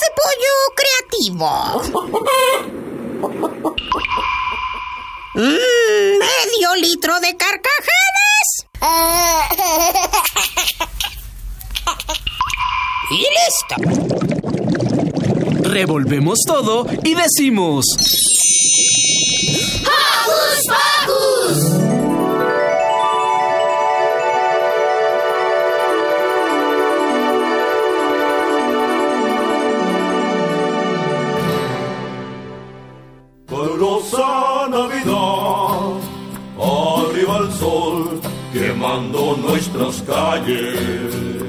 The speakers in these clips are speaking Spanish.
De pollo creativo. Mm, medio litro de carcajadas. Y listo. Revolvemos todo y decimos... ¡Hocus Pocus! Nuestras calles.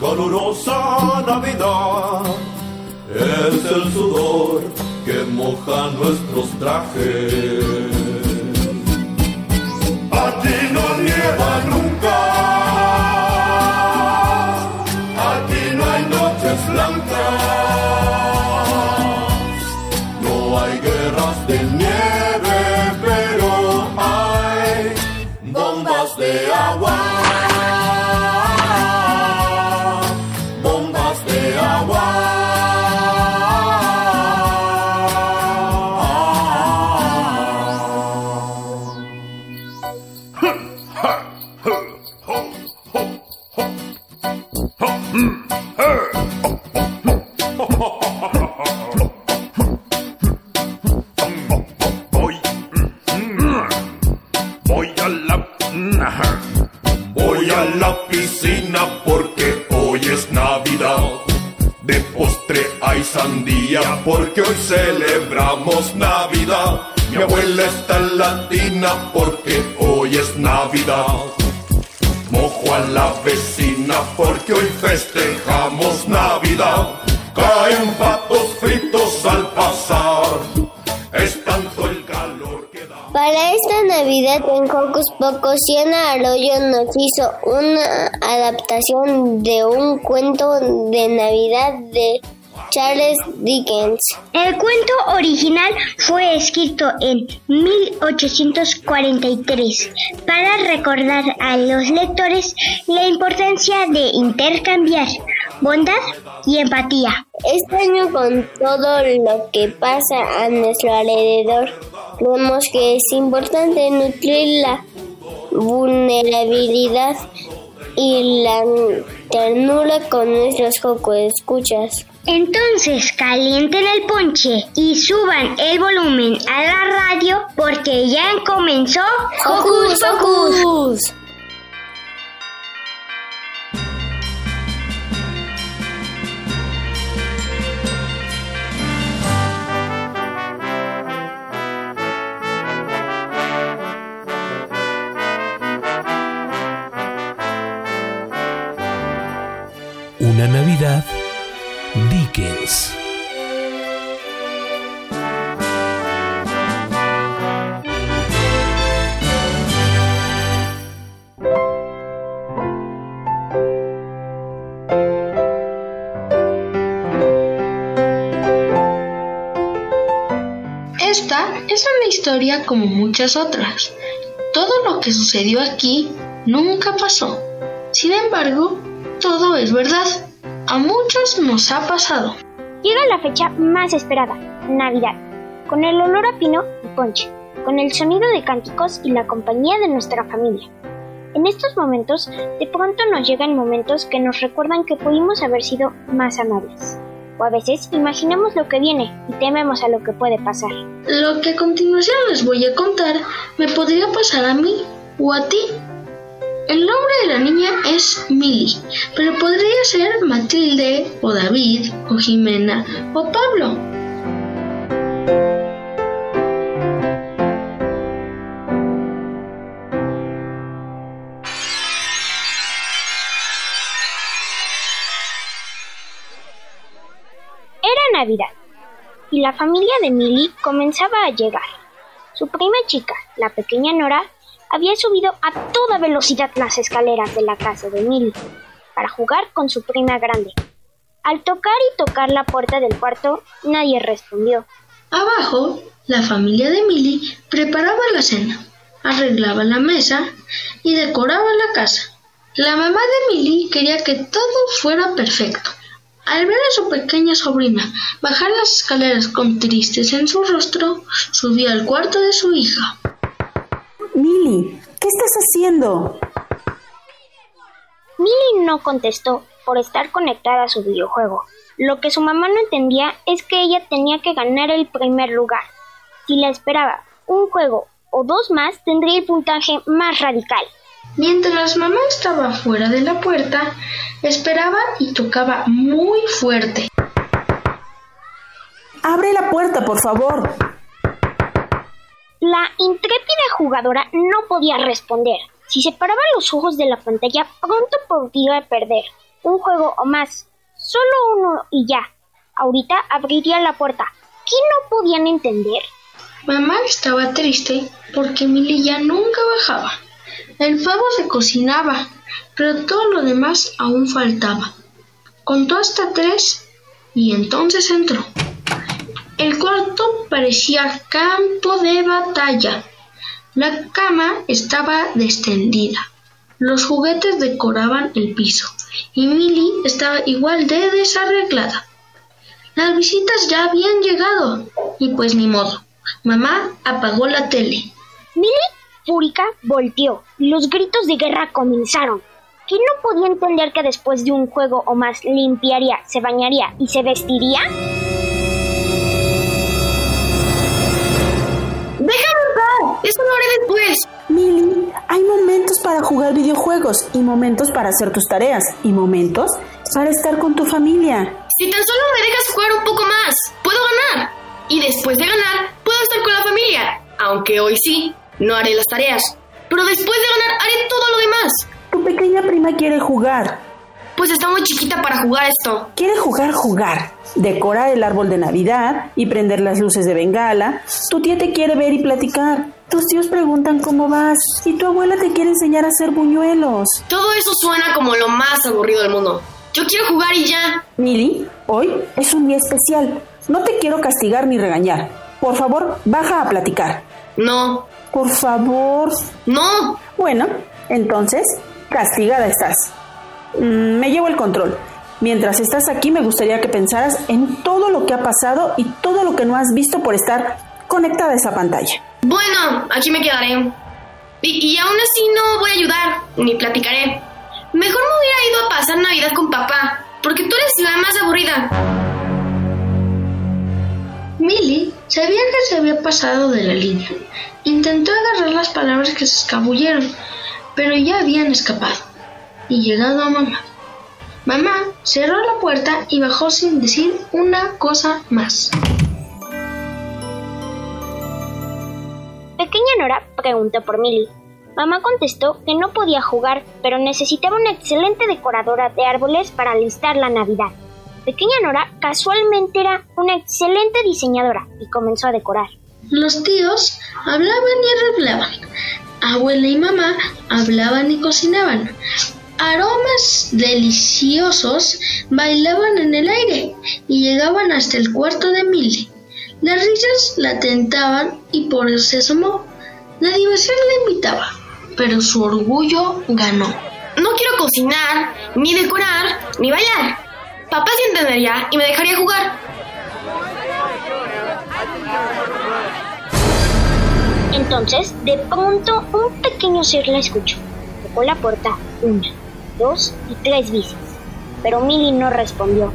Calurosa Navidad es el sudor que moja nuestros trajes. Aquí no nieva nunca, Siena Arroyo nos hizo una adaptación de un cuento de Navidad de Charles Dickens. El cuento original fue escrito en 1843 para recordar a los lectores la importancia de intercambiar bondad y empatía. Este año con todo lo que pasa a nuestro alrededor, vemos que es importante nutrir la vulnerabilidad y la ternura con nuestros escuchas. Entonces calienten el ponche y suban el volumen a la radio porque ya comenzó Hocus Pocus. Una Navidad Dickens. Esta es una historia como muchas otras. Todo lo que sucedió aquí nunca pasó. Sin embargo, todo es verdad. A muchos nos ha pasado. Llega la fecha más esperada, Navidad, con el olor a pino y ponche, con el sonido de cánticos y la compañía de nuestra familia. En estos momentos, de pronto nos llegan momentos que nos recuerdan que pudimos haber sido más amables. O a veces imaginamos lo que viene y tememos a lo que puede pasar. Lo que a continuación les voy a contar me podría pasar a mí o a ti el nombre de la niña es Milly, pero podría ser Matilde, o David, o Jimena, o Pablo. Era Navidad y la familia de Milly comenzaba a llegar. Su prima chica, la pequeña Nora, había subido a toda velocidad las escaleras de la casa de Milly para jugar con su prima grande. Al tocar y tocar la puerta del cuarto, nadie respondió. Abajo, la familia de Milly preparaba la cena, arreglaba la mesa y decoraba la casa. La mamá de Milly quería que todo fuera perfecto. Al ver a su pequeña sobrina bajar las escaleras con tristes en su rostro, subió al cuarto de su hija. Milly, ¿qué estás haciendo? Milly no contestó por estar conectada a su videojuego. Lo que su mamá no entendía es que ella tenía que ganar el primer lugar. Si la esperaba un juego o dos más, tendría el puntaje más radical. Mientras mamá estaba fuera de la puerta, esperaba y tocaba muy fuerte. Abre la puerta, por favor. La intrépida jugadora no podía responder. Si separaba los ojos de la pantalla, pronto podría perder. Un juego o más. Solo uno y ya. Ahorita abriría la puerta. ¿Qué no podían entender? Mamá estaba triste porque Milly ya nunca bajaba. El pavo se cocinaba, pero todo lo demás aún faltaba. Contó hasta tres y entonces entró. El cuarto parecía campo de batalla. La cama estaba descendida. Los juguetes decoraban el piso y Milly estaba igual de desarreglada. Las visitas ya habían llegado y pues ni modo. Mamá apagó la tele. Milly, fúrica, volteó los gritos de guerra comenzaron. ¿Que no podía entender que después de un juego o más limpiaría, se bañaría y se vestiría? ¡Eso lo haré después! Milly, hay momentos para jugar videojuegos y momentos para hacer tus tareas y momentos para estar con tu familia. Si tan solo me dejas jugar un poco más, puedo ganar. Y después de ganar, puedo estar con la familia. Aunque hoy sí, no haré las tareas. Pero después de ganar, haré todo lo demás. Tu pequeña prima quiere jugar. Pues está muy chiquita para jugar esto. Quiere jugar, jugar. Decorar el árbol de Navidad y prender las luces de bengala. Tu tía te quiere ver y platicar. Tus tíos preguntan cómo vas. Y tu abuela te quiere enseñar a hacer buñuelos. Todo eso suena como lo más aburrido del mundo. Yo quiero jugar y ya. Milly, hoy es un día especial. No te quiero castigar ni regañar. Por favor, baja a platicar. No. Por favor. No. Bueno, entonces, castigada estás. Mm, me llevo el control. Mientras estás aquí me gustaría que pensaras en todo lo que ha pasado y todo lo que no has visto por estar conectada a esa pantalla. Bueno, aquí me quedaré. Y, y aún así no voy a ayudar, ni platicaré. Mejor me hubiera ido a pasar Navidad con papá, porque tú eres la más aburrida. Milly sabía que se había pasado de la línea. Intentó agarrar las palabras que se escabulleron, pero ya habían escapado y llegado a mamá. Mamá cerró la puerta y bajó sin decir una cosa más. Pequeña Nora preguntó por Milly. Mamá contestó que no podía jugar, pero necesitaba una excelente decoradora de árboles para alistar la Navidad. Pequeña Nora casualmente era una excelente diseñadora y comenzó a decorar. Los tíos hablaban y arreglaban. Abuela y mamá hablaban y cocinaban. Aromas deliciosos bailaban en el aire y llegaban hasta el cuarto de Milly. Las risas la tentaban y por eso se asomó. La diversión la invitaba, pero su orgullo ganó. No quiero cocinar, ni decorar, ni bailar. Papá sí entendería y me dejaría jugar. Entonces, de pronto, un pequeño ser la escuchó. Tocó la puerta una, dos y tres veces, pero Milly no respondió.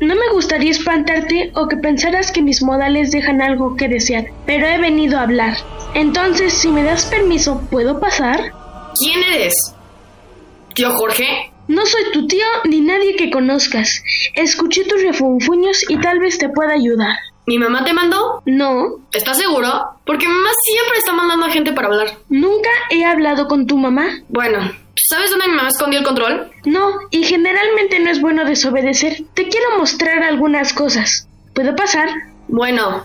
No me gustaría espantarte o que pensaras que mis modales dejan algo que desear, pero he venido a hablar. Entonces, si me das permiso, ¿puedo pasar? ¿Quién eres? ¿Tío Jorge? No soy tu tío ni nadie que conozcas. Escuché tus refunfuños y tal vez te pueda ayudar. ¿Mi mamá te mandó? No. ¿Estás seguro? Porque mi mamá siempre está mandando a gente para hablar. ¿Nunca he hablado con tu mamá? Bueno, ¿Sabes dónde mi mamá escondió el control? No, y generalmente no es bueno desobedecer. Te quiero mostrar algunas cosas. ¿Puedo pasar? Bueno,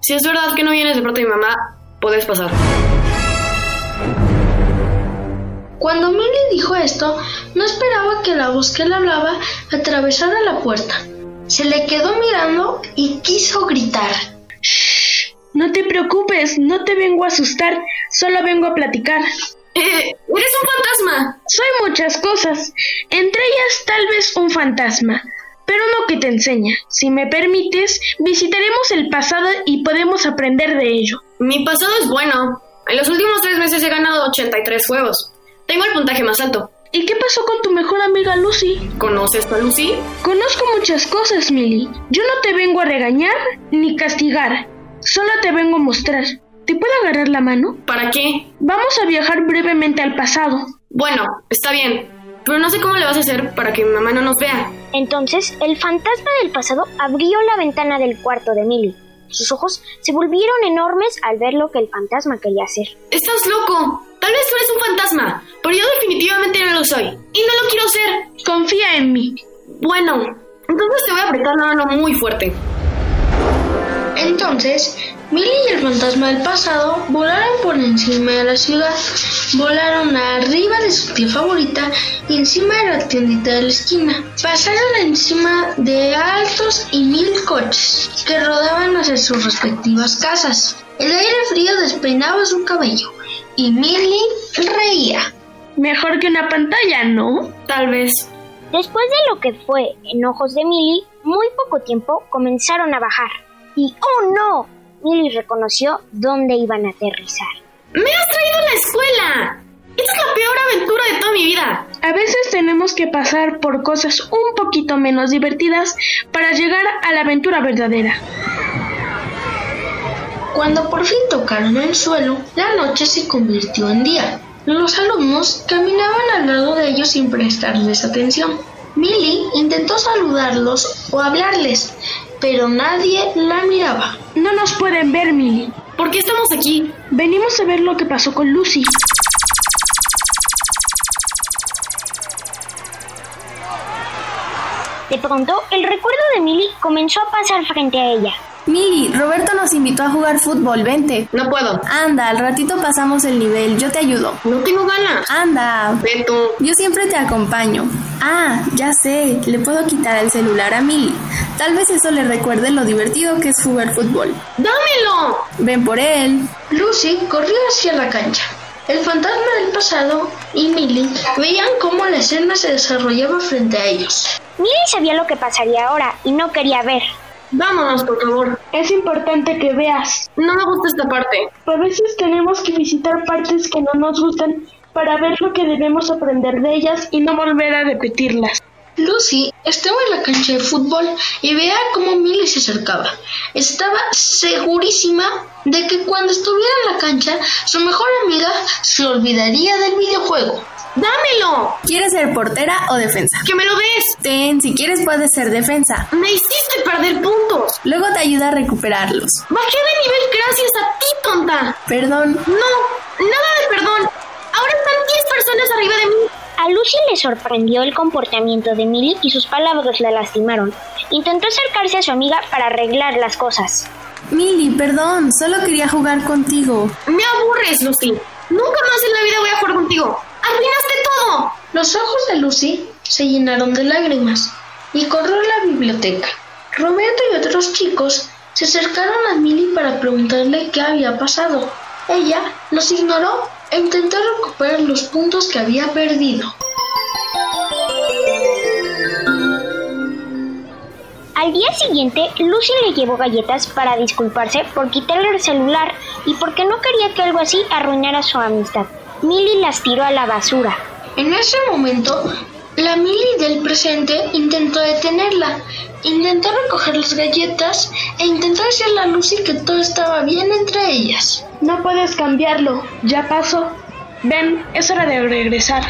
si es verdad que no vienes de parte de mi mamá, puedes pasar. Cuando Millie dijo esto, no esperaba que la voz que le hablaba atravesara la puerta. Se le quedó mirando y quiso gritar. Shh, no te preocupes, no te vengo a asustar, solo vengo a platicar. Eh, eres un fantasma. Soy muchas cosas, entre ellas tal vez un fantasma, pero no que te enseña. Si me permites, visitaremos el pasado y podemos aprender de ello. Mi pasado es bueno. En los últimos tres meses he ganado 83 juegos. Tengo el puntaje más alto. ¿Y qué pasó con tu mejor amiga Lucy? ¿Conoces a Lucy? Conozco muchas cosas, Millie. Yo no te vengo a regañar ni castigar. Solo te vengo a mostrar. ¿Te puedo agarrar la mano? ¿Para qué? Vamos a viajar brevemente al pasado. Bueno, está bien. Pero no sé cómo le vas a hacer para que mi mamá no nos vea. Entonces, el fantasma del pasado abrió la ventana del cuarto de Millie. Sus ojos se volvieron enormes al ver lo que el fantasma quería hacer. ¡Estás loco! Tal vez tú eres un fantasma, pero yo definitivamente no lo soy. Y no lo quiero ser. Confía en mí. Bueno, entonces te voy a apretar la mano muy fuerte. Entonces, Millie y el fantasma del pasado volaron por encima de la ciudad, volaron arriba de su tía favorita y encima de la tiendita de la esquina. Pasaron encima de altos y mil coches que rodaban hacia sus respectivas casas. El aire frío despeinaba su cabello y Millie reía. Mejor que una pantalla, ¿no? Tal vez. Después de lo que fue en ojos de Millie, muy poco tiempo comenzaron a bajar. Y ¡oh no! Millie reconoció dónde iban a aterrizar. ¡Me has traído a la escuela! Esta es la peor aventura de toda mi vida. A veces tenemos que pasar por cosas un poquito menos divertidas para llegar a la aventura verdadera. Cuando por fin tocaron el suelo, la noche se convirtió en día. Los alumnos caminaban al lado de ellos sin prestarles atención. Millie intentó saludarlos o hablarles, pero nadie la miraba. No nos pueden ver, Millie. ¿Por qué estamos aquí? Venimos a ver lo que pasó con Lucy. De pronto, el recuerdo de Millie comenzó a pasar frente a ella. Millie, Roberto nos invitó a jugar fútbol, vente. No puedo. Anda, al ratito pasamos el nivel, yo te ayudo. No tengo ganas. Anda. Ve tú. Yo siempre te acompaño. Ah, ya sé, le puedo quitar el celular a Millie. Tal vez eso le recuerde lo divertido que es jugar fútbol. ¡Dámelo! Ven por él. Lucy corrió hacia la cancha. El fantasma del pasado y Millie veían cómo la escena se desarrollaba frente a ellos. Millie sabía lo que pasaría ahora y no quería ver. Vámonos, por favor. Es importante que veas. No me gusta esta parte. A veces tenemos que visitar partes que no nos gustan para ver lo que debemos aprender de ellas y no volver a repetirlas. Lucy estaba en la cancha de fútbol y veía cómo Millie se acercaba. Estaba segurísima de que cuando estuviera en la cancha, su mejor amiga se olvidaría del videojuego. ¡Dámelo! ¿Quieres ser portera o defensa? ¡Que me lo des! Ten, si quieres puedes ser defensa. ¡Me hiciste perder puntos! Luego te ayuda a recuperarlos. ¡Bajé de nivel gracias a ti, tonta! Perdón. No, nada de perdón. Ahora están 10 personas arriba de mí. A Lucy le sorprendió el comportamiento de Millie y sus palabras la lastimaron. Intentó acercarse a su amiga para arreglar las cosas. Millie, perdón, solo quería jugar contigo. Me aburres, Lucy. Nunca más en la vida voy a jugar contigo. ¡Arruinaste todo! Los ojos de Lucy se llenaron de lágrimas y corrió a la biblioteca. Roberto y otros chicos se acercaron a Millie para preguntarle qué había pasado. Ella los ignoró e intentó recuperar los puntos que había perdido. Al día siguiente, Lucy le llevó galletas para disculparse por quitarle el celular y porque no quería que algo así arruinara su amistad. Millie las tiró a la basura. En ese momento, la Millie del presente intentó detenerla, intentó recoger las galletas e intentó decirle a Lucy que todo estaba bien entre ellas. No puedes cambiarlo, ya pasó. Ven, es hora de regresar.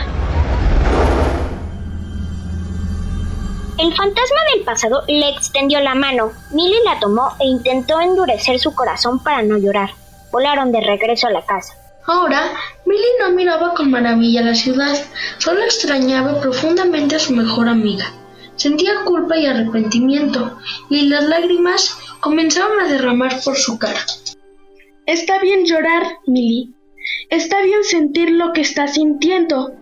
El fantasma del pasado le extendió la mano. Millie la tomó e intentó endurecer su corazón para no llorar. Volaron de regreso a la casa. Ahora, Milly no miraba con maravilla la ciudad, solo extrañaba profundamente a su mejor amiga. Sentía culpa y arrepentimiento, y las lágrimas comenzaron a derramar por su cara. Está bien llorar, Milly. Está bien sentir lo que estás sintiendo.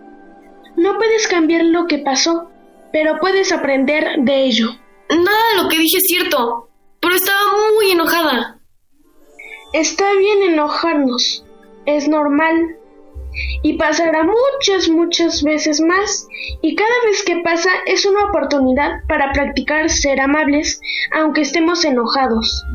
No puedes cambiar lo que pasó, pero puedes aprender de ello. Nada de lo que dije es cierto, pero estaba muy enojada. Está bien enojarnos, es normal. Y pasará muchas, muchas veces más, y cada vez que pasa es una oportunidad para practicar ser amables, aunque estemos enojados.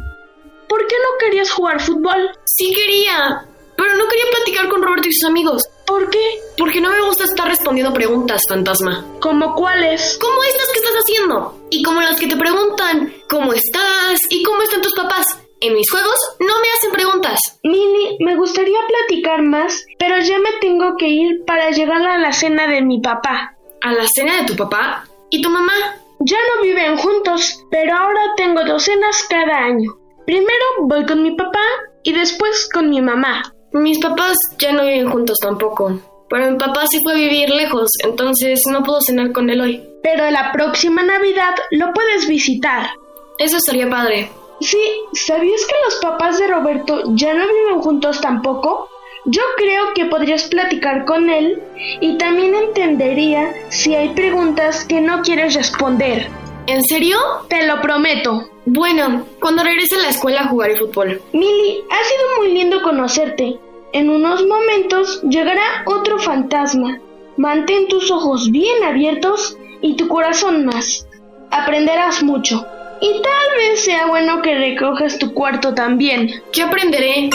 ¿Por qué no querías jugar fútbol? Sí quería, pero no quería platicar con Roberto y sus amigos. ¿Por qué? Porque no me gusta estar respondiendo preguntas, fantasma. ¿Cómo cuáles? Como estas que estás haciendo. Y como las que te preguntan, ¿cómo estás? ¿Y cómo están tus papás? En mis juegos no me hacen preguntas. Mini, me gustaría platicar más, pero ya me tengo que ir para llegar a la cena de mi papá. ¿A la cena de tu papá? ¿Y tu mamá? Ya no viven juntos, pero ahora tengo dos cenas cada año. Primero voy con mi papá y después con mi mamá. Mis papás ya no viven juntos tampoco. Pero mi papá sí fue a vivir lejos, entonces no puedo cenar con él hoy. Pero la próxima Navidad lo puedes visitar. Eso sería padre. Sí, ¿sabías que los papás de Roberto ya no viven juntos tampoco? Yo creo que podrías platicar con él y también entendería si hay preguntas que no quieres responder. ¿En serio? Te lo prometo. Bueno, cuando regrese a la escuela jugaré fútbol. Milly, ha sido muy lindo conocerte. En unos momentos llegará otro fantasma. Mantén tus ojos bien abiertos y tu corazón más. Aprenderás mucho. Y tal vez sea bueno que recojas tu cuarto también. ¿Qué aprenderé?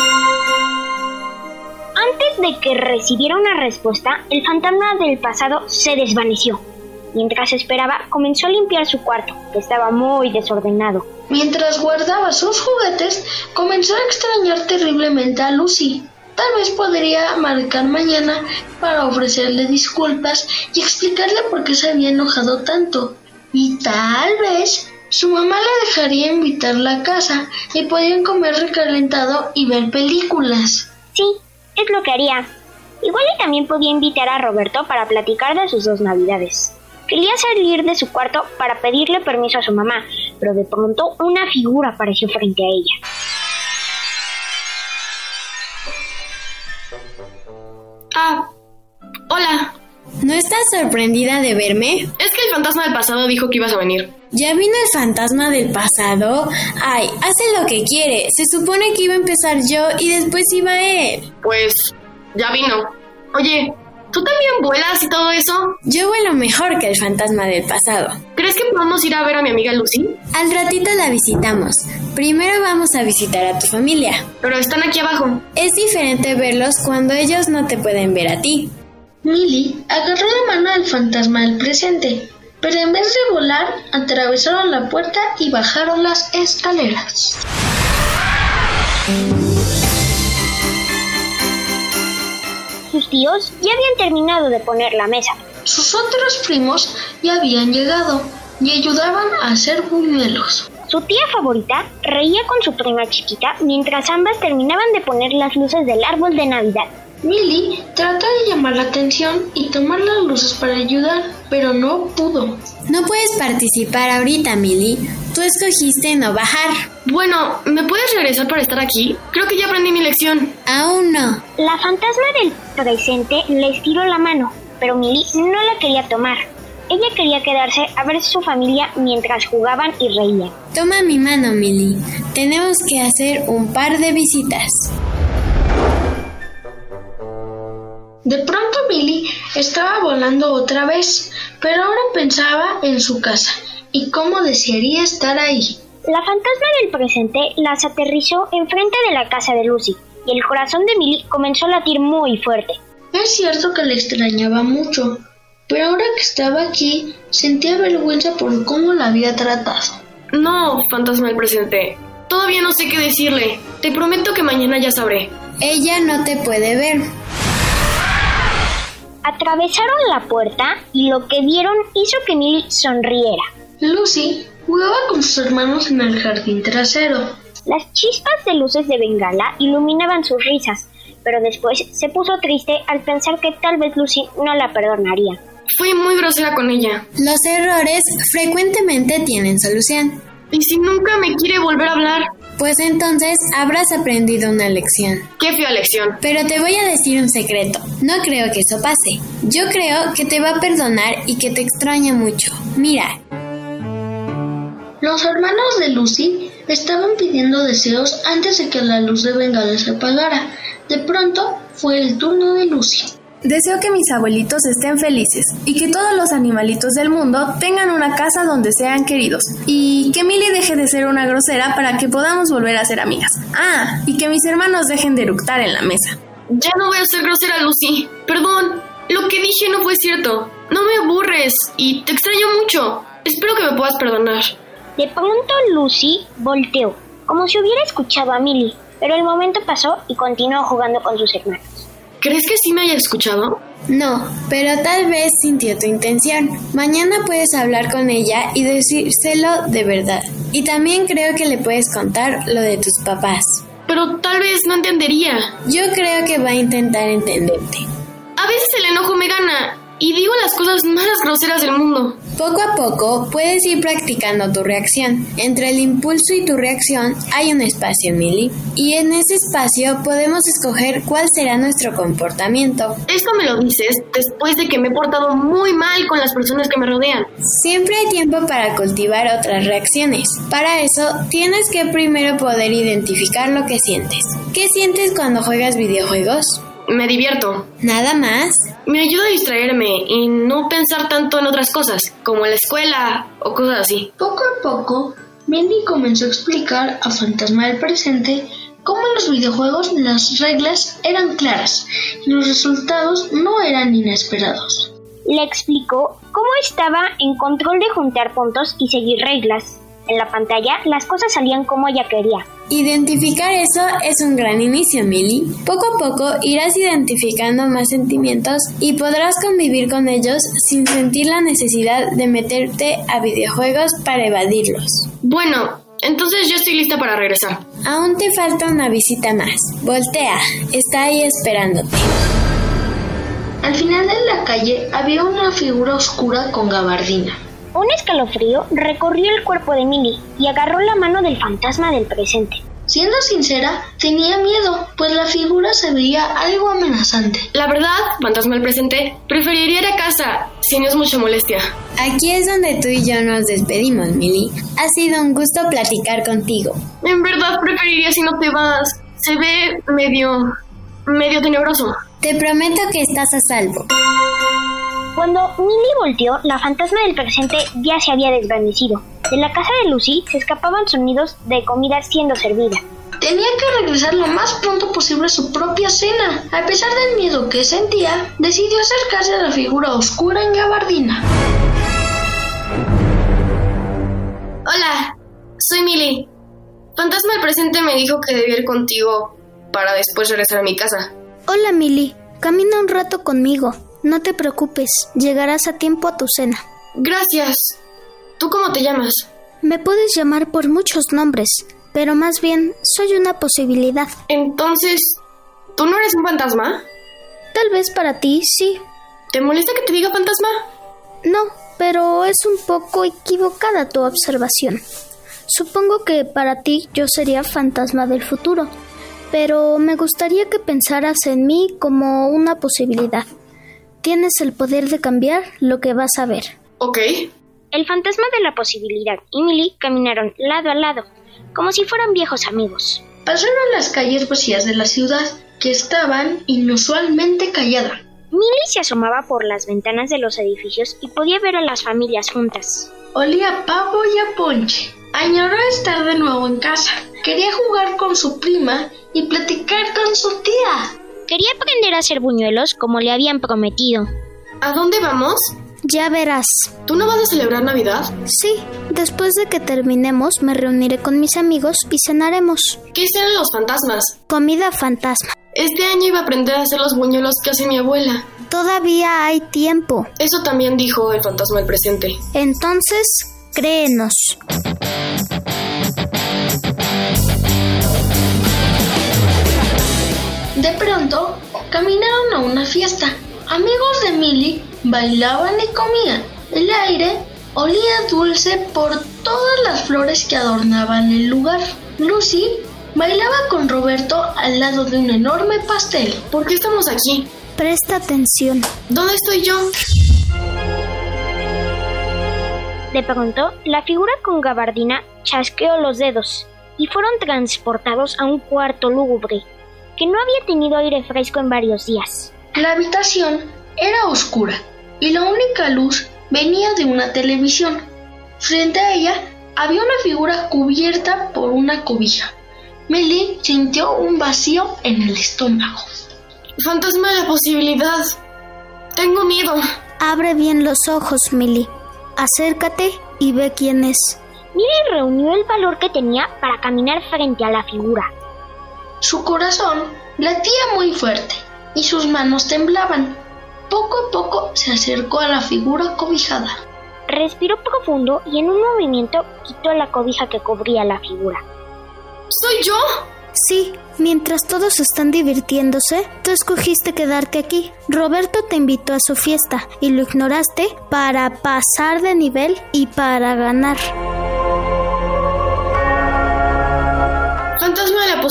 Antes de que recibiera una respuesta, el fantasma del pasado se desvaneció. Mientras esperaba, comenzó a limpiar su cuarto, que estaba muy desordenado. Mientras guardaba sus juguetes, comenzó a extrañar terriblemente a Lucy. Tal vez podría marcar mañana para ofrecerle disculpas y explicarle por qué se había enojado tanto. Y tal vez su mamá le dejaría invitarla a casa y podían comer recalentado y ver películas. Sí, es lo que haría. Igual y también podía invitar a Roberto para platicar de sus dos navidades. Quería salir de su cuarto para pedirle permiso a su mamá, pero de pronto una figura apareció frente a ella. Ah, hola. ¿No estás sorprendida de verme? Es que el fantasma del pasado dijo que ibas a venir. ¿Ya vino el fantasma del pasado? Ay, hace lo que quiere. Se supone que iba a empezar yo y después iba él. Pues ya vino. Oye, ¿tú también vuelas y todo eso? Yo vuelo mejor que el fantasma del pasado. ¿Crees que podemos ir a ver a mi amiga Lucy? Al ratito la visitamos. Primero vamos a visitar a tu familia. Pero están aquí abajo. Es diferente verlos cuando ellos no te pueden ver a ti. Milly agarró la mano del fantasma del presente, pero en vez de volar, atravesaron la puerta y bajaron las escaleras. Sus tíos ya habían terminado de poner la mesa. Sus otros primos ya habían llegado y ayudaban a hacer buñuelos. Su tía favorita reía con su prima chiquita mientras ambas terminaban de poner las luces del árbol de Navidad. Milly trató de llamar la atención y tomar las luces para ayudar, pero no pudo. No puedes participar ahorita, Milly. Tú escogiste no bajar. Bueno, ¿me puedes regresar para estar aquí? Creo que ya aprendí mi lección. Aún no. La fantasma del presente le estiró la mano, pero Milly no la quería tomar. Ella quería quedarse a ver su familia mientras jugaban y reían. Toma mi mano, Milly. Tenemos que hacer un par de visitas. De pronto Milly estaba volando otra vez, pero ahora pensaba en su casa y cómo desearía estar ahí. La fantasma del presente las aterrizó enfrente de la casa de Lucy y el corazón de Milly comenzó a latir muy fuerte. Es cierto que le extrañaba mucho, pero ahora que estaba aquí sentía vergüenza por cómo la había tratado. No, fantasma del presente. Todavía no sé qué decirle. Te prometo que mañana ya sabré. Ella no te puede ver. Atravesaron la puerta y lo que vieron hizo que Milly sonriera. Lucy jugaba con sus hermanos en el jardín trasero. Las chispas de luces de bengala iluminaban sus risas, pero después se puso triste al pensar que tal vez Lucy no la perdonaría. Fui muy grosera con ella. Los errores frecuentemente tienen solución. ¿Y si nunca me quiere volver a hablar? Pues entonces habrás aprendido una lección. ¿Qué fea lección? Pero te voy a decir un secreto. No creo que eso pase. Yo creo que te va a perdonar y que te extraña mucho. Mira. Los hermanos de Lucy estaban pidiendo deseos antes de que la luz de bengala se apagara. De pronto fue el turno de Lucy. Deseo que mis abuelitos estén felices y que todos los animalitos del mundo tengan una casa donde sean queridos y que Millie deje de ser una grosera para que podamos volver a ser amigas. Ah, y que mis hermanos dejen de eructar en la mesa. Ya no voy a ser grosera, Lucy. Perdón, lo que dije no fue cierto. No me aburres y te extraño mucho. Espero que me puedas perdonar. De pronto Lucy volteó, como si hubiera escuchado a Millie, pero el momento pasó y continuó jugando con sus hermanos. ¿Crees que sí me haya escuchado? No, pero tal vez sintió tu intención. Mañana puedes hablar con ella y decírselo de verdad. Y también creo que le puedes contar lo de tus papás. Pero tal vez no entendería. Yo creo que va a intentar entenderte. A veces el enojo me gana y digo las cosas más groseras del mundo. Poco a poco puedes ir practicando tu reacción. Entre el impulso y tu reacción hay un espacio, Millie. Y en ese espacio podemos escoger cuál será nuestro comportamiento. Esto me lo dices después de que me he portado muy mal con las personas que me rodean. Siempre hay tiempo para cultivar otras reacciones. Para eso, tienes que primero poder identificar lo que sientes. ¿Qué sientes cuando juegas videojuegos? Me divierto. ¿Nada más? Me ayuda a distraerme y no pensar tanto en otras cosas, como en la escuela o cosas así. Poco a poco, Mindy comenzó a explicar a Fantasma del Presente cómo en los videojuegos las reglas eran claras y los resultados no eran inesperados. Le explicó cómo estaba en control de juntar puntos y seguir reglas. En la pantalla las cosas salían como ella quería. Identificar eso es un gran inicio, Millie. Poco a poco irás identificando más sentimientos y podrás convivir con ellos sin sentir la necesidad de meterte a videojuegos para evadirlos. Bueno, entonces ya estoy lista para regresar. Aún te falta una visita más. Voltea, está ahí esperándote. Al final de la calle había una figura oscura con gabardina. Un escalofrío recorrió el cuerpo de Millie y agarró la mano del fantasma del presente. Siendo sincera, tenía miedo, pues la figura se veía algo amenazante. La verdad, fantasma del presente, preferiría ir a casa, si no es mucha molestia. Aquí es donde tú y yo nos despedimos, Millie. Ha sido un gusto platicar contigo. En verdad preferiría si no te vas. Se ve medio... medio tenebroso. Te prometo que estás a salvo. Cuando Millie volteó, la fantasma del presente ya se había desvanecido. De la casa de Lucy se escapaban sonidos de comida siendo servida. Tenía que regresar lo más pronto posible a su propia cena. A pesar del miedo que sentía, decidió acercarse a la figura oscura en gabardina. Hola, soy Millie. Fantasma del presente me dijo que debía ir contigo para después regresar a mi casa. Hola, Millie. Camina un rato conmigo. No te preocupes, llegarás a tiempo a tu cena. Gracias. ¿Tú cómo te llamas? Me puedes llamar por muchos nombres, pero más bien soy una posibilidad. Entonces, ¿tú no eres un fantasma? Tal vez para ti sí. ¿Te molesta que te diga fantasma? No, pero es un poco equivocada tu observación. Supongo que para ti yo sería fantasma del futuro, pero me gustaría que pensaras en mí como una posibilidad. Tienes el poder de cambiar lo que vas a ver. Ok. El fantasma de la posibilidad y Millie caminaron lado a lado, como si fueran viejos amigos. Pasaron las calles vacías de la ciudad, que estaban inusualmente calladas. Millie se asomaba por las ventanas de los edificios y podía ver a las familias juntas. Olía a pavo y a ponche. Añoró estar de nuevo en casa. Quería jugar con su prima y platicar con su tía. Quería aprender a hacer buñuelos como le habían prometido. ¿A dónde vamos? Ya verás. ¿Tú no vas a celebrar Navidad? Sí, después de que terminemos me reuniré con mis amigos y cenaremos. ¿Qué serán los fantasmas? Comida fantasma. Este año iba a aprender a hacer los buñuelos que hace mi abuela. Todavía hay tiempo. Eso también dijo el fantasma del presente. Entonces, créenos. De pronto, caminaron a una fiesta. Amigos de Millie bailaban y comían. El aire olía dulce por todas las flores que adornaban el lugar. Lucy bailaba con Roberto al lado de un enorme pastel. ¿Por qué estamos aquí? Presta atención. ¿Dónde estoy yo? De pronto, la figura con gabardina chasqueó los dedos y fueron transportados a un cuarto lúgubre que no había tenido aire fresco en varios días. La habitación era oscura y la única luz venía de una televisión. Frente a ella había una figura cubierta por una cobija. Millie sintió un vacío en el estómago. Fantasma de la posibilidad. Tengo miedo. Abre bien los ojos, Millie. Acércate y ve quién es. Millie reunió el valor que tenía para caminar frente a la figura. Su corazón latía muy fuerte y sus manos temblaban. Poco a poco se acercó a la figura cobijada. Respiró profundo y en un movimiento quitó la cobija que cubría la figura. ¿Soy yo? Sí, mientras todos están divirtiéndose, tú escogiste quedarte aquí. Roberto te invitó a su fiesta y lo ignoraste para pasar de nivel y para ganar.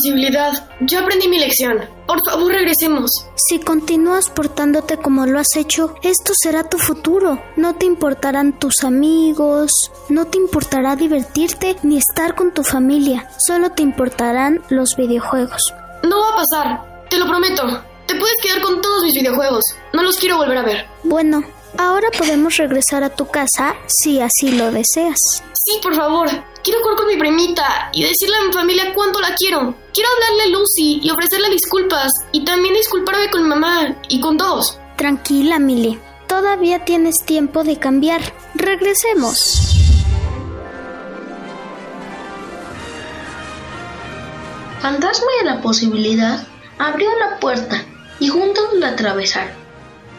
Posibilidad. Yo aprendí mi lección. Por favor, regresemos. Si continúas portándote como lo has hecho, esto será tu futuro. No te importarán tus amigos, no te importará divertirte ni estar con tu familia. Solo te importarán los videojuegos. No va a pasar. Te lo prometo. Te puedes quedar con todos mis videojuegos. No los quiero volver a ver. Bueno, ahora podemos regresar a tu casa si así lo deseas. Sí, por favor. Quiero jugar con mi primita y decirle a mi familia cuánto la quiero. Quiero hablarle a Lucy y ofrecerle disculpas y también disculparme con mi mamá y con todos. Tranquila, Millie. Todavía tienes tiempo de cambiar. Regresemos. Fantasma de la posibilidad abrió la puerta y juntos la atravesaron.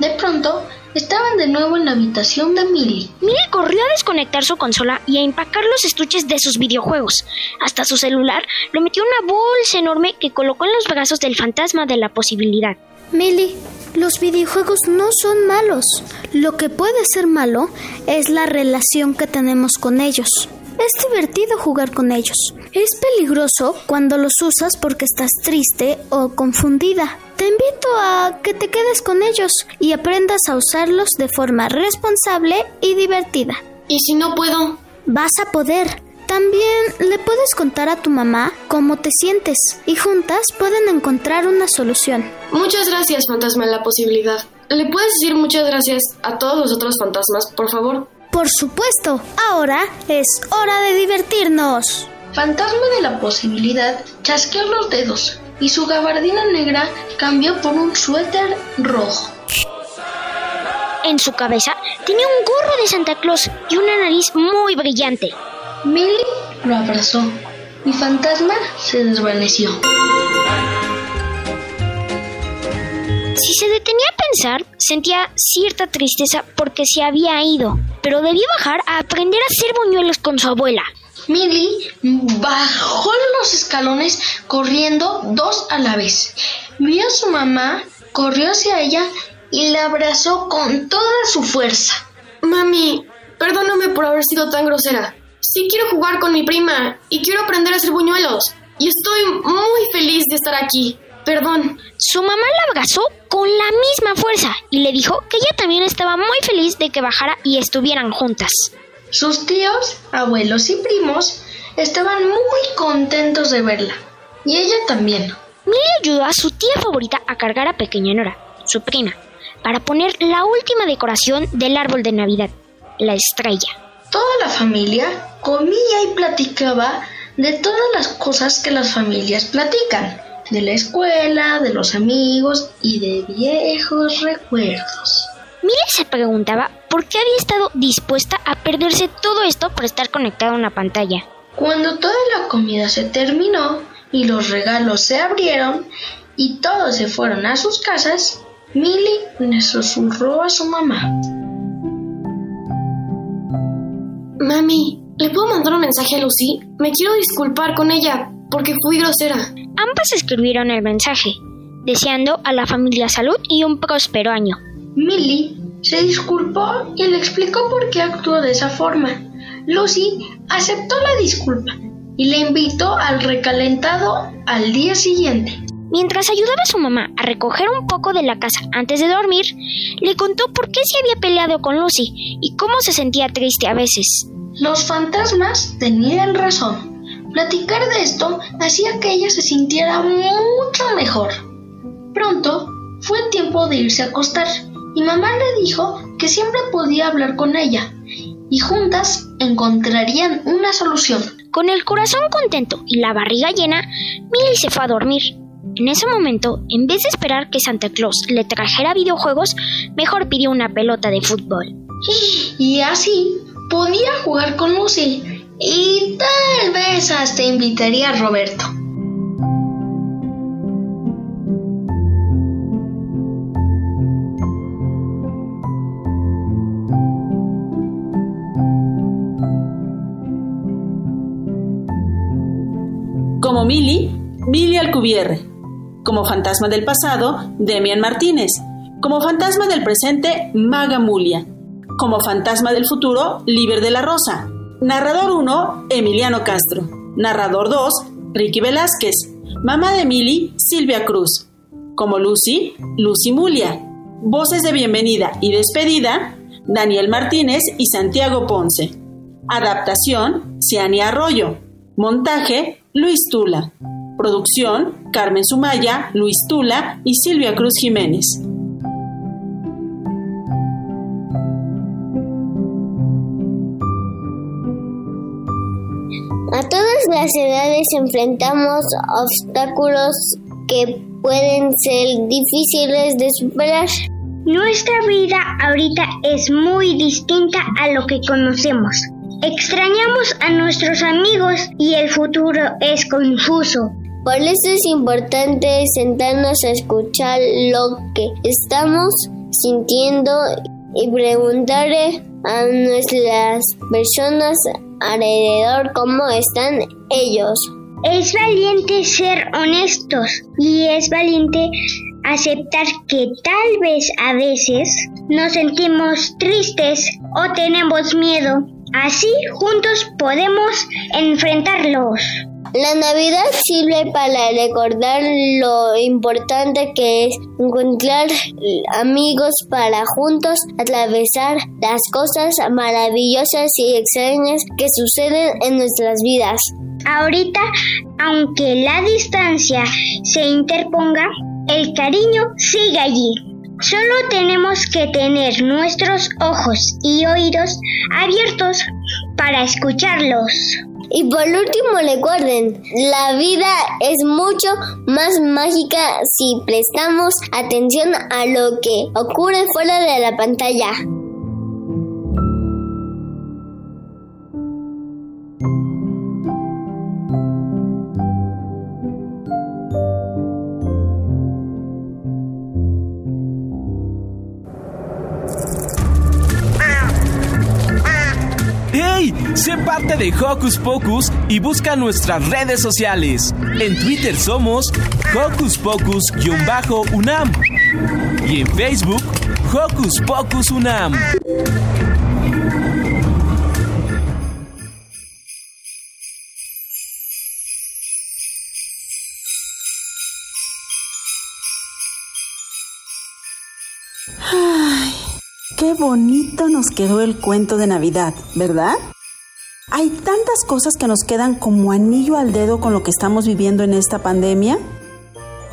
De pronto, estaban de nuevo en la habitación de Millie. Millie corrió a desconectar su consola y a empacar los estuches de sus videojuegos. Hasta su celular lo metió en una bolsa enorme que colocó en los brazos del fantasma de la posibilidad. Millie, los videojuegos no son malos. Lo que puede ser malo es la relación que tenemos con ellos. Es divertido jugar con ellos. Es peligroso cuando los usas porque estás triste o confundida. Te invito a que te quedes con ellos y aprendas a usarlos de forma responsable y divertida. ¿Y si no puedo? Vas a poder. También le puedes contar a tu mamá cómo te sientes y juntas pueden encontrar una solución. Muchas gracias, fantasma la posibilidad. ¿Le puedes decir muchas gracias a todos los otros fantasmas, por favor? Por supuesto, ahora es hora de divertirnos. Fantasma de la posibilidad chasqueó los dedos y su gabardina negra cambió por un suéter rojo. En su cabeza tenía un gorro de Santa Claus y una nariz muy brillante. Millie lo abrazó y Fantasma se desvaneció. Si se detenía a pensar, sentía cierta tristeza porque se había ido, pero debía bajar a aprender a hacer buñuelos con su abuela. Millie bajó los escalones corriendo dos a la vez. Vio a su mamá, corrió hacia ella y la abrazó con toda su fuerza. Mami, perdóname por haber sido tan grosera. Sí quiero jugar con mi prima y quiero aprender a hacer buñuelos. Y estoy muy feliz de estar aquí. Perdón. Su mamá la abrazó con la misma fuerza y le dijo que ella también estaba muy feliz de que bajara y estuvieran juntas. Sus tíos, abuelos y primos estaban muy contentos de verla. Y ella también. Millie ayudó a su tía favorita a cargar a Pequeña Nora, su prima, para poner la última decoración del árbol de Navidad, la estrella. Toda la familia comía y platicaba de todas las cosas que las familias platican, de la escuela, de los amigos y de viejos recuerdos. Millie se preguntaba por qué había estado dispuesta a perderse todo esto por estar conectada a una pantalla. Cuando toda la comida se terminó y los regalos se abrieron y todos se fueron a sus casas, Millie le susurró a su mamá. Mami, ¿le puedo mandar un mensaje a Lucy? Me quiero disculpar con ella porque fui grosera. Ambas escribieron el mensaje. deseando a la familia salud y un próspero año. Millie se disculpó y le explicó por qué actuó de esa forma. Lucy aceptó la disculpa y le invitó al recalentado al día siguiente. Mientras ayudaba a su mamá a recoger un poco de la casa antes de dormir, le contó por qué se había peleado con Lucy y cómo se sentía triste a veces. Los fantasmas tenían razón. Platicar de esto hacía que ella se sintiera mucho mejor. Pronto fue tiempo de irse a acostar y mamá le dijo que siempre podía hablar con ella y juntas encontrarían una solución. Con el corazón contento y la barriga llena, Millie se fue a dormir. En ese momento, en vez de esperar que Santa Claus le trajera videojuegos, mejor pidió una pelota de fútbol. Y así podía jugar con Lucy y tal vez hasta invitaría a Roberto. Como Millie, Millie Alcubierre. Como fantasma del pasado, Demian Martínez. Como fantasma del presente, Maga Mulia. Como fantasma del futuro, Liber de la Rosa. Narrador 1, Emiliano Castro. Narrador 2, Ricky Velázquez. Mamá de Millie, Silvia Cruz. Como Lucy, Lucy Mulia. Voces de bienvenida y despedida, Daniel Martínez y Santiago Ponce. Adaptación, Ciania Arroyo. Montaje, Luis Tula. Producción, Carmen Sumaya, Luis Tula y Silvia Cruz Jiménez. A todas las edades enfrentamos obstáculos que pueden ser difíciles de superar. Nuestra vida ahorita es muy distinta a lo que conocemos. Extrañamos a nuestros amigos y el futuro es confuso. Por eso es importante sentarnos a escuchar lo que estamos sintiendo y preguntarle a nuestras personas alrededor cómo están ellos. Es valiente ser honestos y es valiente aceptar que tal vez a veces nos sentimos tristes o tenemos miedo Así juntos podemos enfrentarlos. La Navidad sirve para recordar lo importante que es encontrar amigos para juntos atravesar las cosas maravillosas y extrañas que suceden en nuestras vidas. Ahorita, aunque la distancia se interponga, el cariño sigue allí. Solo tenemos que tener nuestros ojos y oídos abiertos para escucharlos. Y por último recuerden, la vida es mucho más mágica si prestamos atención a lo que ocurre fuera de la pantalla. Parte de Hocus Pocus y busca nuestras redes sociales. En Twitter somos Hocus Pocus-UNAM y en Facebook Hocus Pocus UNAM. Ay, qué bonito nos quedó el cuento de Navidad, ¿verdad? Hay tantas cosas que nos quedan como anillo al dedo con lo que estamos viviendo en esta pandemia.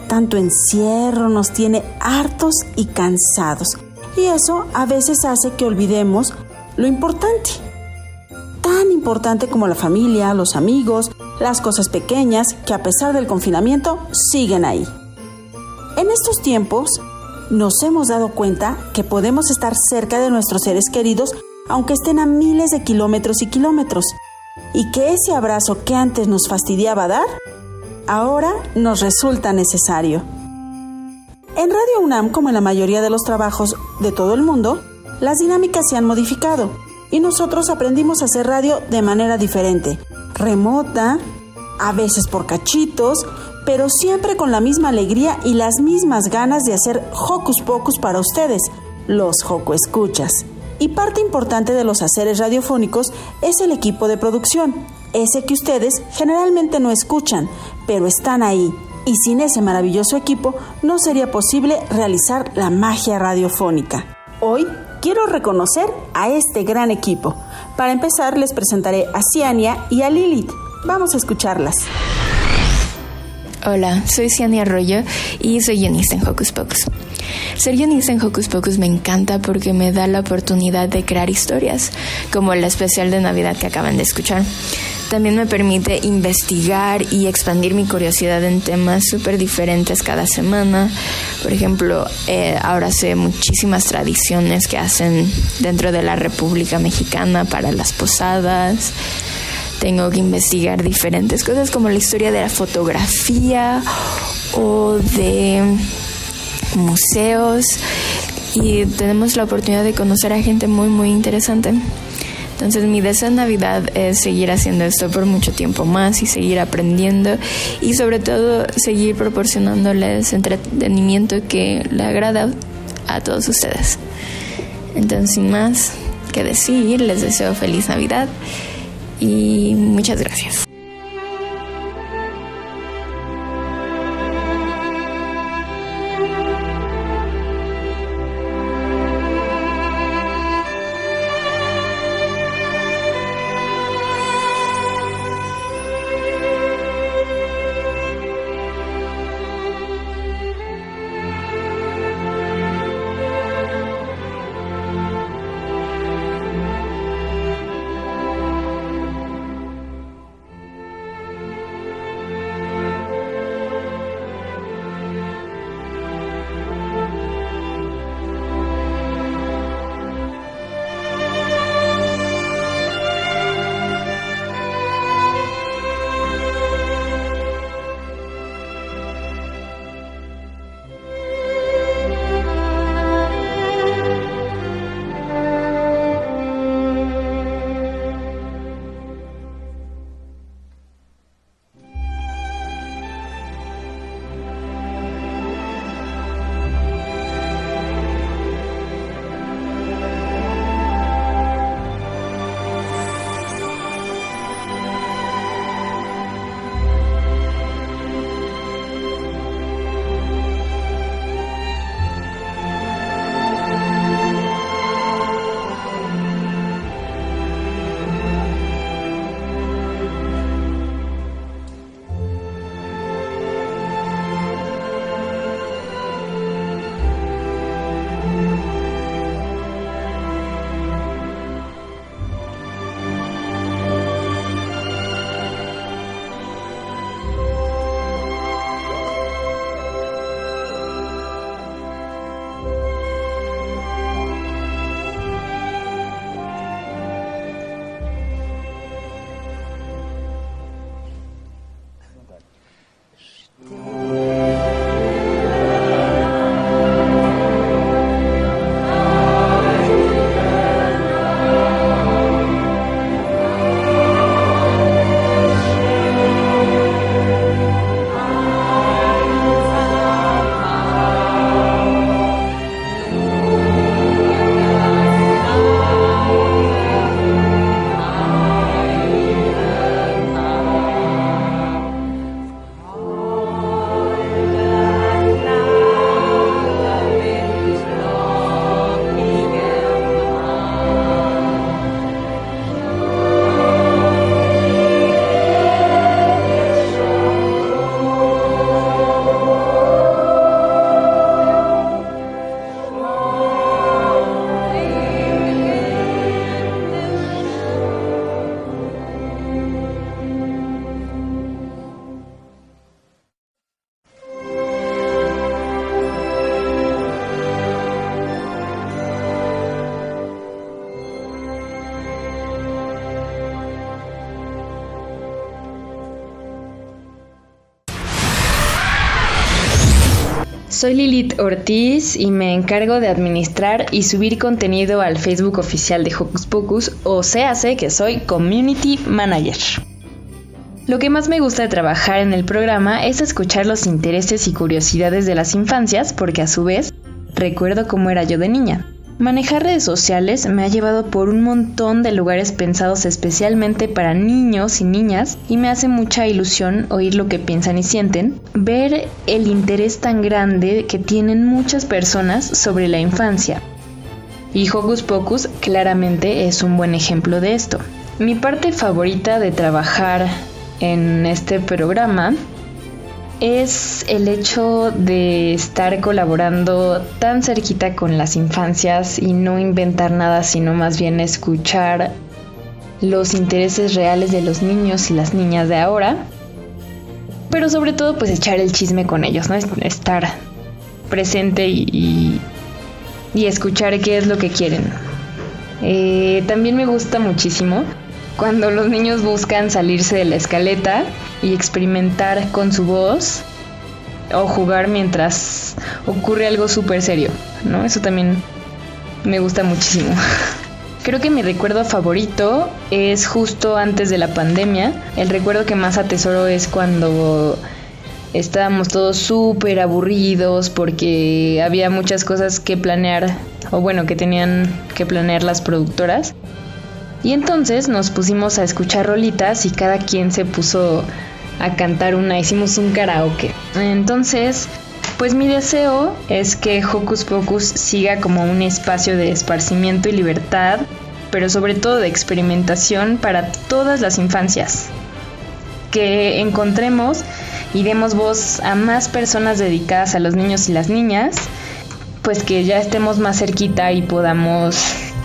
Tanto encierro nos tiene hartos y cansados. Y eso a veces hace que olvidemos lo importante. Tan importante como la familia, los amigos, las cosas pequeñas que a pesar del confinamiento siguen ahí. En estos tiempos nos hemos dado cuenta que podemos estar cerca de nuestros seres queridos aunque estén a miles de kilómetros y kilómetros, y que ese abrazo que antes nos fastidiaba dar, ahora nos resulta necesario. En Radio UNAM, como en la mayoría de los trabajos de todo el mundo, las dinámicas se han modificado y nosotros aprendimos a hacer radio de manera diferente, remota, a veces por cachitos, pero siempre con la misma alegría y las mismas ganas de hacer hocus pocus para ustedes, los Joco Escuchas. Y parte importante de los haceres radiofónicos es el equipo de producción, ese que ustedes generalmente no escuchan, pero están ahí. Y sin ese maravilloso equipo no sería posible realizar la magia radiofónica. Hoy quiero reconocer a este gran equipo. Para empezar les presentaré a Ciania y a Lilith. Vamos a escucharlas. Hola, soy Ciania Arroyo y soy guionista en Hocus Pocus. Ser guionista en Hocus Pocus me encanta porque me da la oportunidad de crear historias, como la especial de Navidad que acaban de escuchar. También me permite investigar y expandir mi curiosidad en temas súper diferentes cada semana. Por ejemplo, eh, ahora sé muchísimas tradiciones que hacen dentro de la República Mexicana para las posadas. Tengo que investigar diferentes cosas como la historia de la fotografía o de museos y tenemos la oportunidad de conocer a gente muy muy interesante. Entonces mi deseo de Navidad es seguir haciendo esto por mucho tiempo más y seguir aprendiendo y sobre todo seguir proporcionándoles entretenimiento que le agrada a todos ustedes. Entonces sin más que decir, les deseo feliz Navidad y muchas gracias. Soy Lilith Ortiz y me encargo de administrar y subir contenido al Facebook oficial de Hocus Pocus, o sea, sé que soy Community Manager. Lo que más me gusta de trabajar en el programa es escuchar los intereses y curiosidades de las infancias porque a su vez recuerdo cómo era yo de niña. Manejar redes sociales me ha llevado por un montón de lugares pensados especialmente para niños y niñas y me hace mucha ilusión oír lo que piensan y sienten, ver el interés tan grande que tienen muchas personas sobre la infancia. Y Hocus Pocus claramente es un buen ejemplo de esto. Mi parte favorita de trabajar en este programa es el hecho de estar colaborando tan cerquita con las infancias y no inventar nada, sino más bien escuchar los intereses reales de los niños y las niñas de ahora. Pero sobre todo pues echar el chisme con ellos, ¿no? Estar presente y, y, escuchar qué es lo que quieren. Eh, también me gusta muchísimo cuando los niños buscan salirse de la escaleta y experimentar con su voz o jugar mientras ocurre algo súper serio, ¿no? Eso también me gusta muchísimo. Creo que mi recuerdo favorito es justo antes de la pandemia. El recuerdo que más atesoro es cuando estábamos todos súper aburridos porque había muchas cosas que planear, o bueno, que tenían que planear las productoras. Y entonces nos pusimos a escuchar rolitas y cada quien se puso a cantar una, hicimos un karaoke. Entonces, pues mi deseo es que Hocus Pocus siga como un espacio de esparcimiento y libertad, pero sobre todo de experimentación para todas las infancias. Que encontremos y demos voz a más personas dedicadas a los niños y las niñas, pues que ya estemos más cerquita y podamos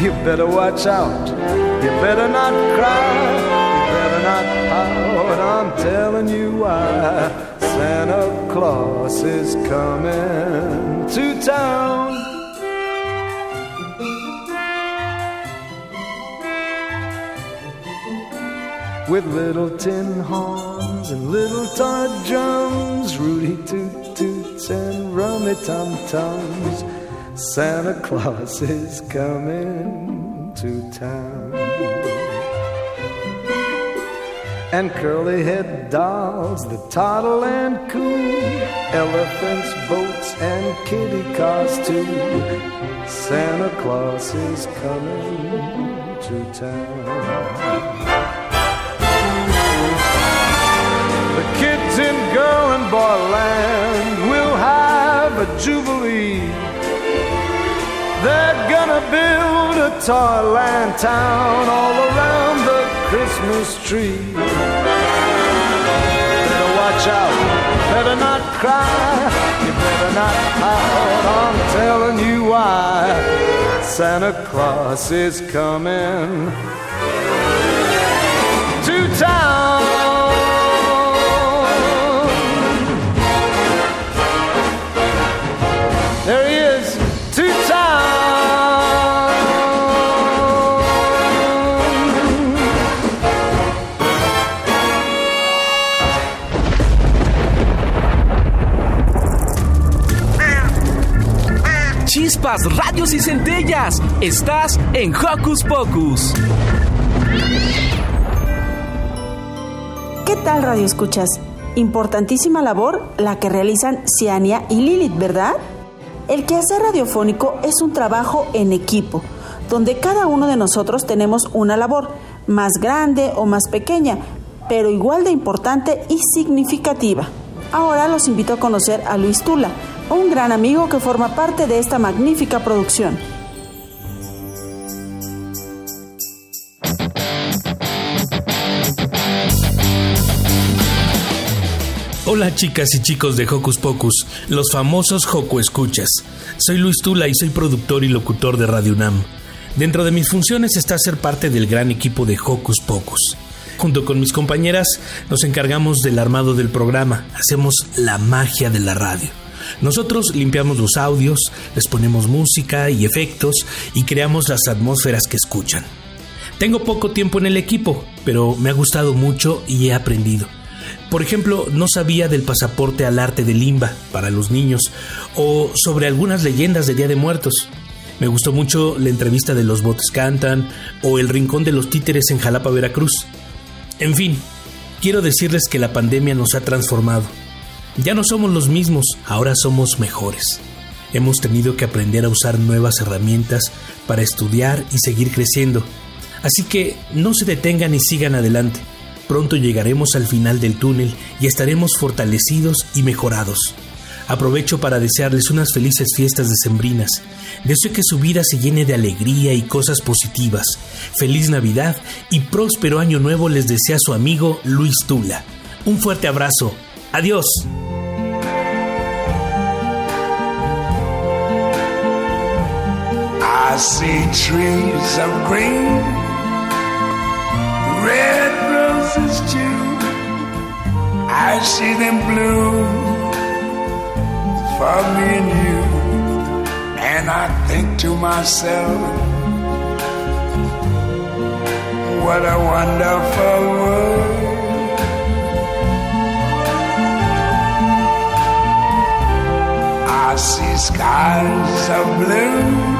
You better watch out. You better not cry. You better not pout. I'm telling you why. Santa Claus is coming to town. with little tin horns and little toy drums, Rudy toot toots and rummy tum tums. Santa Claus is coming to town. And curly head dolls that toddle and coo, elephants, boats, and kitty cars too. Santa Claus is coming to town. The kids in girl and boy land will have a jubilee. Toyland town all around the Christmas tree. Better watch out, better not cry, you better not pout. I'm telling you why Santa Claus is coming to town. Radios y centellas. Estás en Hocus Pocus. ¿Qué tal radio escuchas? Importantísima labor la que realizan Ciania y Lilith, ¿verdad? El quehacer radiofónico es un trabajo en equipo, donde cada uno de nosotros tenemos una labor, más grande o más pequeña, pero igual de importante y significativa. Ahora los invito a conocer a Luis Tula, un gran amigo que forma parte de esta magnífica producción. Hola chicas y chicos de Hocus Pocus, los famosos Joco Escuchas. Soy Luis Tula y soy productor y locutor de Radio UNAM. Dentro de mis funciones está ser parte del gran equipo de Hocus Pocus. Junto con mis compañeras nos encargamos del armado del programa, hacemos la magia de la radio. Nosotros limpiamos los audios, les ponemos música y efectos y creamos las atmósferas que escuchan. Tengo poco tiempo en el equipo, pero me ha gustado mucho y he aprendido. Por ejemplo, no sabía del pasaporte al arte de limba para los niños o sobre algunas leyendas de Día de Muertos. Me gustó mucho la entrevista de Los Botes Cantan o El Rincón de los Títeres en Jalapa, Veracruz. En fin, quiero decirles que la pandemia nos ha transformado. Ya no somos los mismos, ahora somos mejores. Hemos tenido que aprender a usar nuevas herramientas para estudiar y seguir creciendo. Así que no se detengan y sigan adelante. Pronto llegaremos al final del túnel y estaremos fortalecidos y mejorados. Aprovecho para desearles unas felices fiestas decembrinas. Deseo que su vida se llene de alegría y cosas positivas. Feliz Navidad y próspero año nuevo les desea su amigo Luis Tula. Un fuerte abrazo. Adiós. See trees of green, red roses too. I see them bloom for me and you. And I think to myself, what a wonderful world. I see skies of blue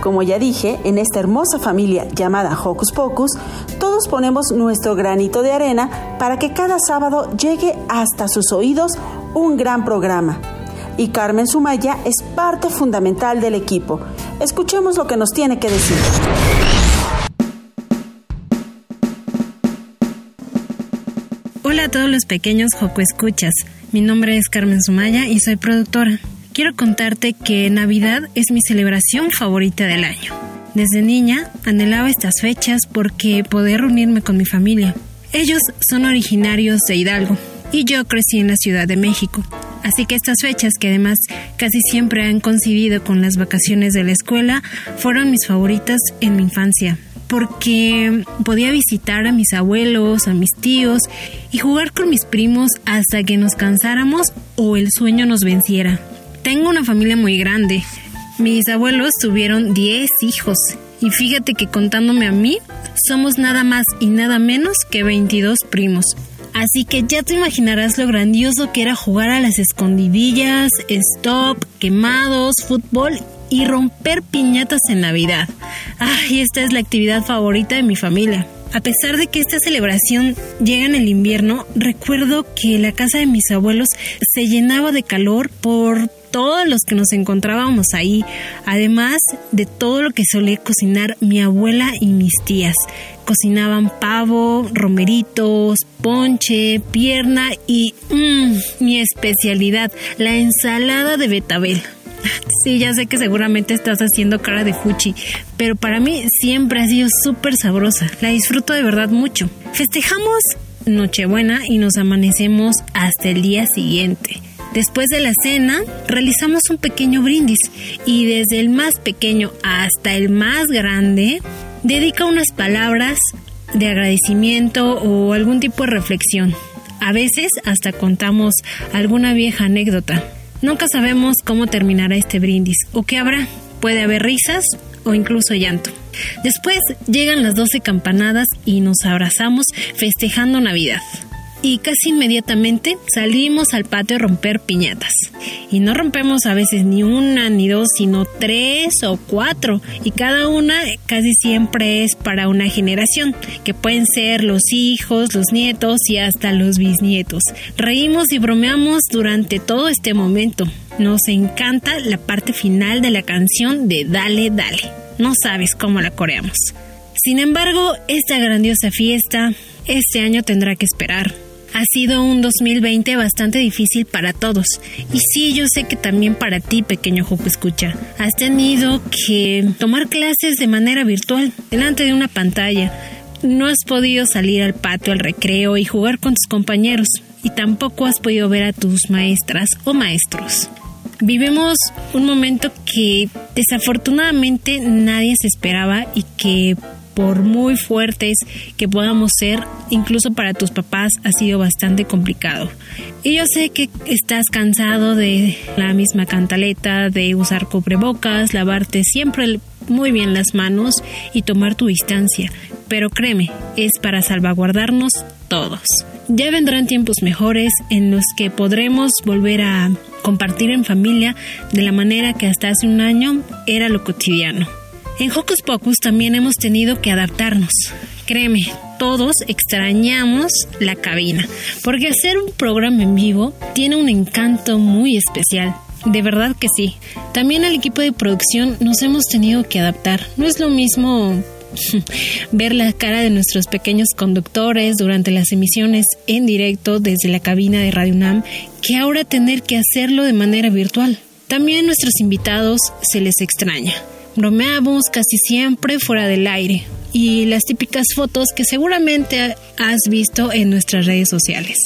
como ya dije, en esta hermosa familia llamada Hocus Pocus, todos ponemos nuestro granito de arena para que cada sábado llegue hasta sus oídos un gran programa. Y Carmen Sumaya es parte fundamental del equipo. Escuchemos lo que nos tiene que decir. Hola a todos los pequeños Joco Escuchas. Mi nombre es Carmen Sumaya y soy productora. Quiero contarte que Navidad es mi celebración favorita del año. Desde niña anhelaba estas fechas porque poder reunirme con mi familia. Ellos son originarios de Hidalgo y yo crecí en la Ciudad de México. Así que estas fechas, que además casi siempre han coincidido con las vacaciones de la escuela, fueron mis favoritas en mi infancia porque podía visitar a mis abuelos, a mis tíos y jugar con mis primos hasta que nos cansáramos o el sueño nos venciera. Tengo una familia muy grande. Mis abuelos tuvieron 10 hijos y fíjate que contándome a mí, somos nada más y nada menos que 22 primos. Así que ya te imaginarás lo grandioso que era jugar a las escondidillas, stop, quemados, fútbol y romper piñatas en Navidad. Ay, esta es la actividad favorita de mi familia. A pesar de que esta celebración llega en el invierno, recuerdo que la casa de mis abuelos se llenaba de calor por todos los que nos encontrábamos ahí, además de todo lo que solía cocinar mi abuela y mis tías. Cocinaban pavo, romeritos, ponche, pierna y mmm, mi especialidad, la ensalada de betabel. Sí, ya sé que seguramente estás haciendo cara de fuchi, pero para mí siempre ha sido súper sabrosa. La disfruto de verdad mucho. Festejamos Nochebuena y nos amanecemos hasta el día siguiente. Después de la cena, realizamos un pequeño brindis y desde el más pequeño hasta el más grande, dedica unas palabras de agradecimiento o algún tipo de reflexión. A veces hasta contamos alguna vieja anécdota. Nunca sabemos cómo terminará este brindis o qué habrá. Puede haber risas o incluso llanto. Después llegan las 12 campanadas y nos abrazamos festejando Navidad y casi inmediatamente salimos al patio a romper piñatas. Y no rompemos a veces ni una ni dos, sino tres o cuatro. Y cada una casi siempre es para una generación, que pueden ser los hijos, los nietos y hasta los bisnietos. Reímos y bromeamos durante todo este momento. Nos encanta la parte final de la canción de Dale, dale. No sabes cómo la coreamos. Sin embargo, esta grandiosa fiesta este año tendrá que esperar ha sido un 2020 bastante difícil para todos. Y sí, yo sé que también para ti, pequeño Joco Escucha. Has tenido que tomar clases de manera virtual, delante de una pantalla. No has podido salir al patio, al recreo y jugar con tus compañeros. Y tampoco has podido ver a tus maestras o maestros. Vivimos un momento que desafortunadamente nadie se esperaba y que por muy fuertes que podamos ser, incluso para tus papás ha sido bastante complicado. Y yo sé que estás cansado de la misma cantaleta, de usar cubrebocas, lavarte siempre muy bien las manos y tomar tu distancia. Pero créeme, es para salvaguardarnos todos. Ya vendrán tiempos mejores en los que podremos volver a compartir en familia de la manera que hasta hace un año era lo cotidiano. En Hocus Pocus también hemos tenido que adaptarnos. Créeme, todos extrañamos la cabina, porque hacer un programa en vivo tiene un encanto muy especial. De verdad que sí. También al equipo de producción nos hemos tenido que adaptar. No es lo mismo ver la cara de nuestros pequeños conductores durante las emisiones en directo desde la cabina de Radio UNAM que ahora tener que hacerlo de manera virtual. También a nuestros invitados se les extraña. Bromeamos casi siempre fuera del aire y las típicas fotos que seguramente has visto en nuestras redes sociales.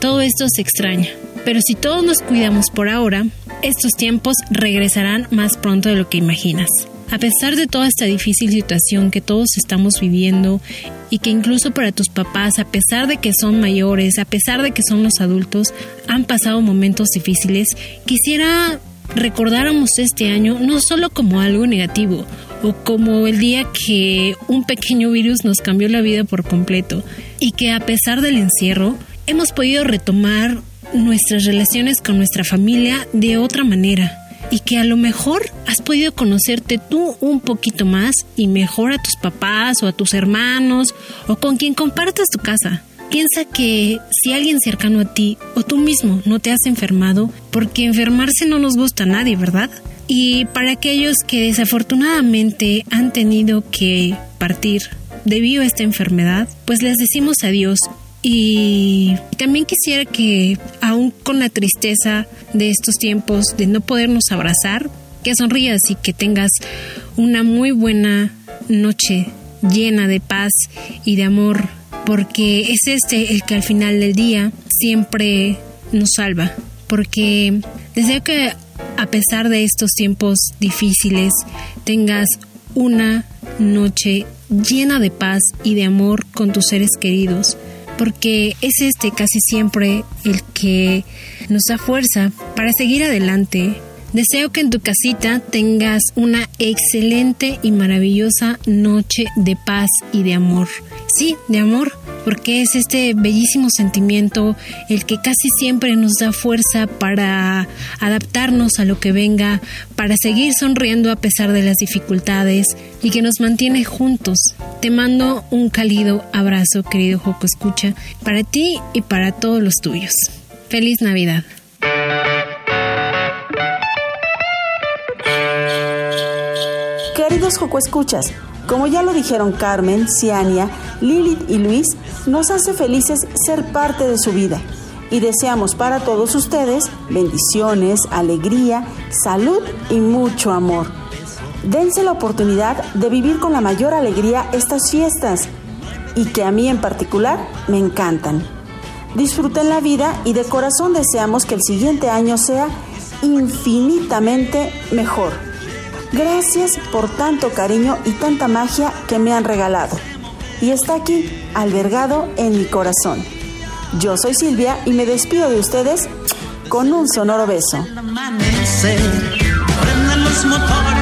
Todo esto se extraña, pero si todos nos cuidamos por ahora, estos tiempos regresarán más pronto de lo que imaginas. A pesar de toda esta difícil situación que todos estamos viviendo y que incluso para tus papás, a pesar de que son mayores, a pesar de que son los adultos, han pasado momentos difíciles, quisiera recordáramos este año no solo como algo negativo o como el día que un pequeño virus nos cambió la vida por completo y que a pesar del encierro hemos podido retomar nuestras relaciones con nuestra familia de otra manera y que a lo mejor has podido conocerte tú un poquito más y mejor a tus papás o a tus hermanos o con quien compartas tu casa. Piensa que si alguien cercano a ti o tú mismo no te has enfermado, porque enfermarse no nos gusta a nadie, ¿verdad? Y para aquellos que desafortunadamente han tenido que partir debido a esta enfermedad, pues les decimos adiós y también quisiera que, aún con la tristeza de estos tiempos de no podernos abrazar, que sonrías y que tengas una muy buena noche llena de paz y de amor porque es este el que al final del día siempre nos salva, porque deseo que a pesar de estos tiempos difíciles tengas una noche llena de paz y de amor con tus seres queridos, porque es este casi siempre el que nos da fuerza para seguir adelante. Deseo que en tu casita tengas una excelente y maravillosa noche de paz y de amor. Sí, de amor, porque es este bellísimo sentimiento el que casi siempre nos da fuerza para adaptarnos a lo que venga, para seguir sonriendo a pesar de las dificultades y que nos mantiene juntos. Te mando un cálido abrazo, querido Joco Escucha, para ti y para todos los tuyos. Feliz Navidad. Queridos Joco Escuchas, como ya lo dijeron Carmen, Ciania, Lilith y Luis, nos hace felices ser parte de su vida y deseamos para todos ustedes bendiciones, alegría, salud y mucho amor. Dense la oportunidad de vivir con la mayor alegría estas fiestas y que a mí en particular me encantan. Disfruten la vida y de corazón deseamos que el siguiente año sea infinitamente mejor. Gracias por tanto cariño y tanta magia que me han regalado. Y está aquí, albergado en mi corazón. Yo soy Silvia y me despido de ustedes con un sonoro beso. los motores